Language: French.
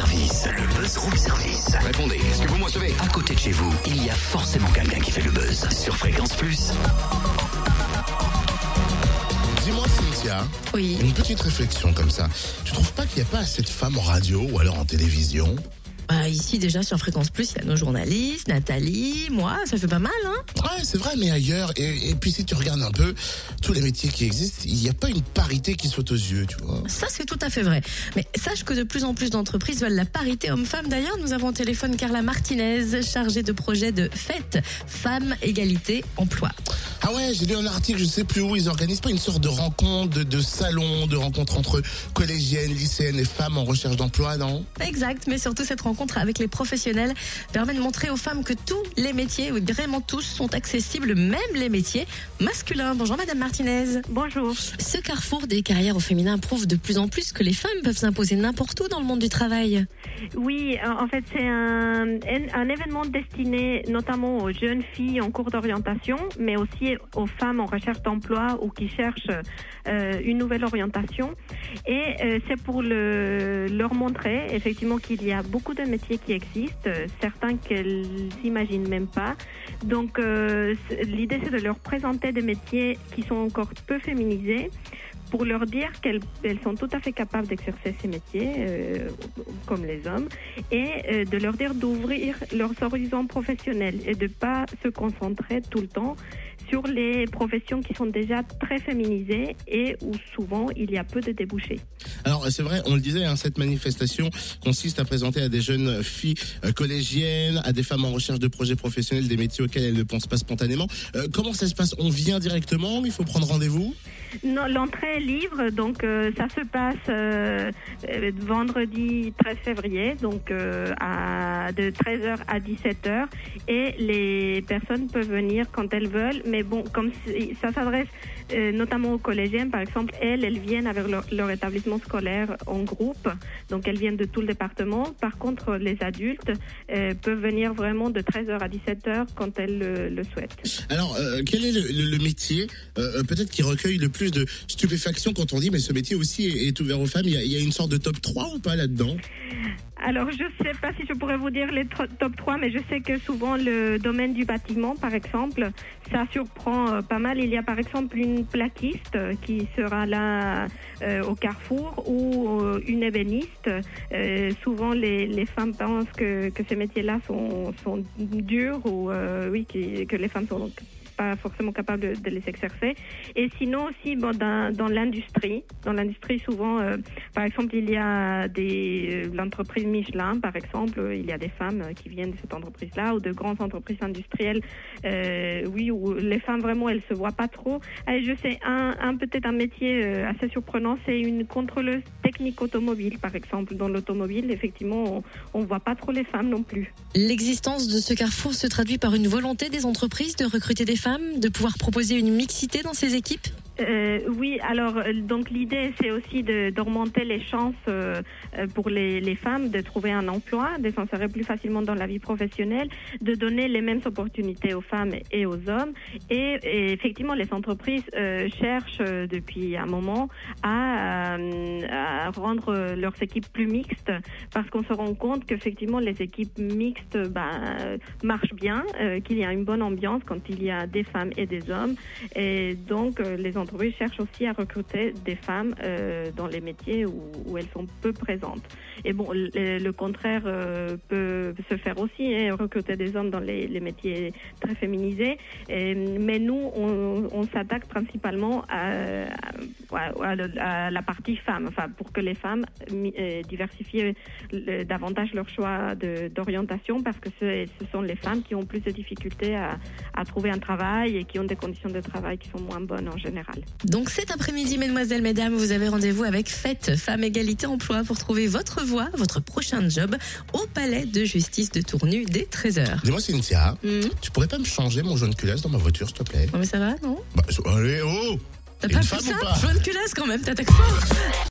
service, le buzz room service. Répondez, est-ce que vous me recevez À côté de chez vous, il y a forcément quelqu'un qui fait le buzz. Sur Fréquence Plus, Dis-moi, Cynthia, Oui. une petite réflexion comme ça. Tu trouves pas qu'il n'y a pas assez de femmes en radio ou alors en télévision? Bah, ici, déjà, sur Fréquence Plus, il y a nos journalistes, Nathalie, moi, ça fait pas mal, hein Ouais, c'est vrai, mais ailleurs. Et, et puis si tu regardes un peu tous les métiers qui existent, il n'y a pas une parité qui saute aux yeux, tu vois. Ça, c'est tout à fait vrai. Mais sache que de plus en plus d'entreprises veulent la parité homme-femme. D'ailleurs, nous avons au téléphone Carla Martinez, chargée de projet de fête Femmes, Égalité, Emploi. Ah ouais, j'ai lu un article, je sais plus où, ils organisent pas une sorte de rencontre, de, de salon, de rencontre entre collégiennes, lycéennes et femmes en recherche d'emploi, non? Exact, mais surtout cette rencontre avec les professionnels permet de montrer aux femmes que tous les métiers, oui, vraiment tous, sont accessibles, même les métiers masculins. Bonjour Madame Martinez. Bonjour. Ce carrefour des carrières au féminin prouve de plus en plus que les femmes peuvent s'imposer n'importe où dans le monde du travail. Oui, en en fait, c'est un événement destiné notamment aux jeunes filles en cours d'orientation, mais aussi aux femmes en recherche d'emploi ou qui cherchent euh, une nouvelle orientation. Et euh, c'est pour le, leur montrer effectivement qu'il y a beaucoup de métiers qui existent, certains qu'elles n'imaginent même pas. Donc, euh, l'idée, c'est de leur présenter des métiers qui sont encore peu féminisés pour leur dire qu'elles elles sont tout à fait capables d'exercer ces métiers euh, comme les hommes et euh, de leur dire d'ouvrir leurs horizons professionnels et de pas se concentrer tout le temps sur les professions qui sont déjà très féminisées et où souvent il y a peu de débouchés. Alors c'est vrai, on le disait, hein, cette manifestation consiste à présenter à des jeunes filles euh, collégiennes, à des femmes en recherche de projets professionnels, des métiers auxquels elles ne pensent pas spontanément. Euh, comment ça se passe? On vient directement Il faut prendre rendez-vous? Non, L'entrée libre, donc euh, ça se passe euh, euh, vendredi 13 février, donc de 13h à 17h, et les personnes peuvent venir quand elles veulent, mais bon, comme ça s'adresse notamment aux collégiennes, par exemple, elles, elles viennent avec leur, leur établissement scolaire en groupe, donc elles viennent de tout le département. Par contre, les adultes peuvent venir vraiment de 13h à 17h quand elles le, souhaitent. Alors, quel est le, métier peut-être qui recueille le plus de stupéfaction quand on dit mais ce métier aussi est, ouvert aux femmes il y, a, une sorte de top 3 ou pas là-dedans? Alors, je ne sais pas si je pourrais vous dire les top 3, mais je sais que souvent le domaine du bâtiment, par exemple, ça surprend euh, pas mal. Il y a par exemple une plaquiste euh, qui sera là euh, au carrefour ou une ébéniste. Souvent, les, les femmes pensent que, que ces métiers-là sont, sont durs ou oui, que les femmes sont forcément capables de, les exercer. Et sinon aussi dans, l'industrie, dans l'industrie souvent, euh, par exemple, il y a des euh, l'entreprise Michelin, par exemple, il y a des femmes euh, qui viennent de cette entreprise-là ou de grandes entreprises industrielles, oui, où les femmes vraiment elles se voient pas trop. Allez, je sais un, peut-être un métier assez surprenant, c'est une contrôleuse technique automobile, par exemple. Dans l'automobile, effectivement, on, on voit pas trop les femmes non plus. L'existence de ce carrefour se traduit par une volonté des entreprises de recruter des femmes, de pouvoir proposer une mixité dans ces équipes? Euh, oui, alors euh, donc l'idée c'est aussi d'augmenter les chances euh, pour les, femmes de trouver un emploi, de s'insérer plus facilement dans la vie professionnelle, de donner les mêmes opportunités aux femmes et aux hommes. Et, effectivement, les entreprises cherchent depuis un moment à, rendre leurs équipes plus mixtes parce qu'on se rend compte qu'effectivement les équipes mixtes ben, marchent bien, qu'il y a une bonne ambiance quand il y a des femmes et des hommes. Et donc, les entreprises cherchent aussi à recruter des femmes euh, dans les métiers où, elles sont peu présentes. Et bon, le, contraire euh, peut se faire aussi, hein, recruter des hommes dans les, métiers très féminisés. Mais nous, on, s'attaque principalement à, la partie femme, enfin, pour que les femmes euh, diversifient davantage leur choix d'orientation, parce que ce, sont les femmes qui ont plus de difficultés à trouver un travail et qui ont des conditions de travail qui sont moins bonnes en général. Donc cet après-midi, mesdemoiselles, mesdames, vous avez rendez-vous avec Fête Femmes Égalité Emploi pour trouver votre voie, votre prochain job au palais de justice de Tournu dès 13h. Dis-moi Cynthia, Mhm. tu pourrais pas me changer mon jaune culasse dans ma voiture s'il te plaît? Non mais ça va, non? Bah, Allez, oh! T'as pas fait ça? pas? Jaune culasse quand même, t'attaques fort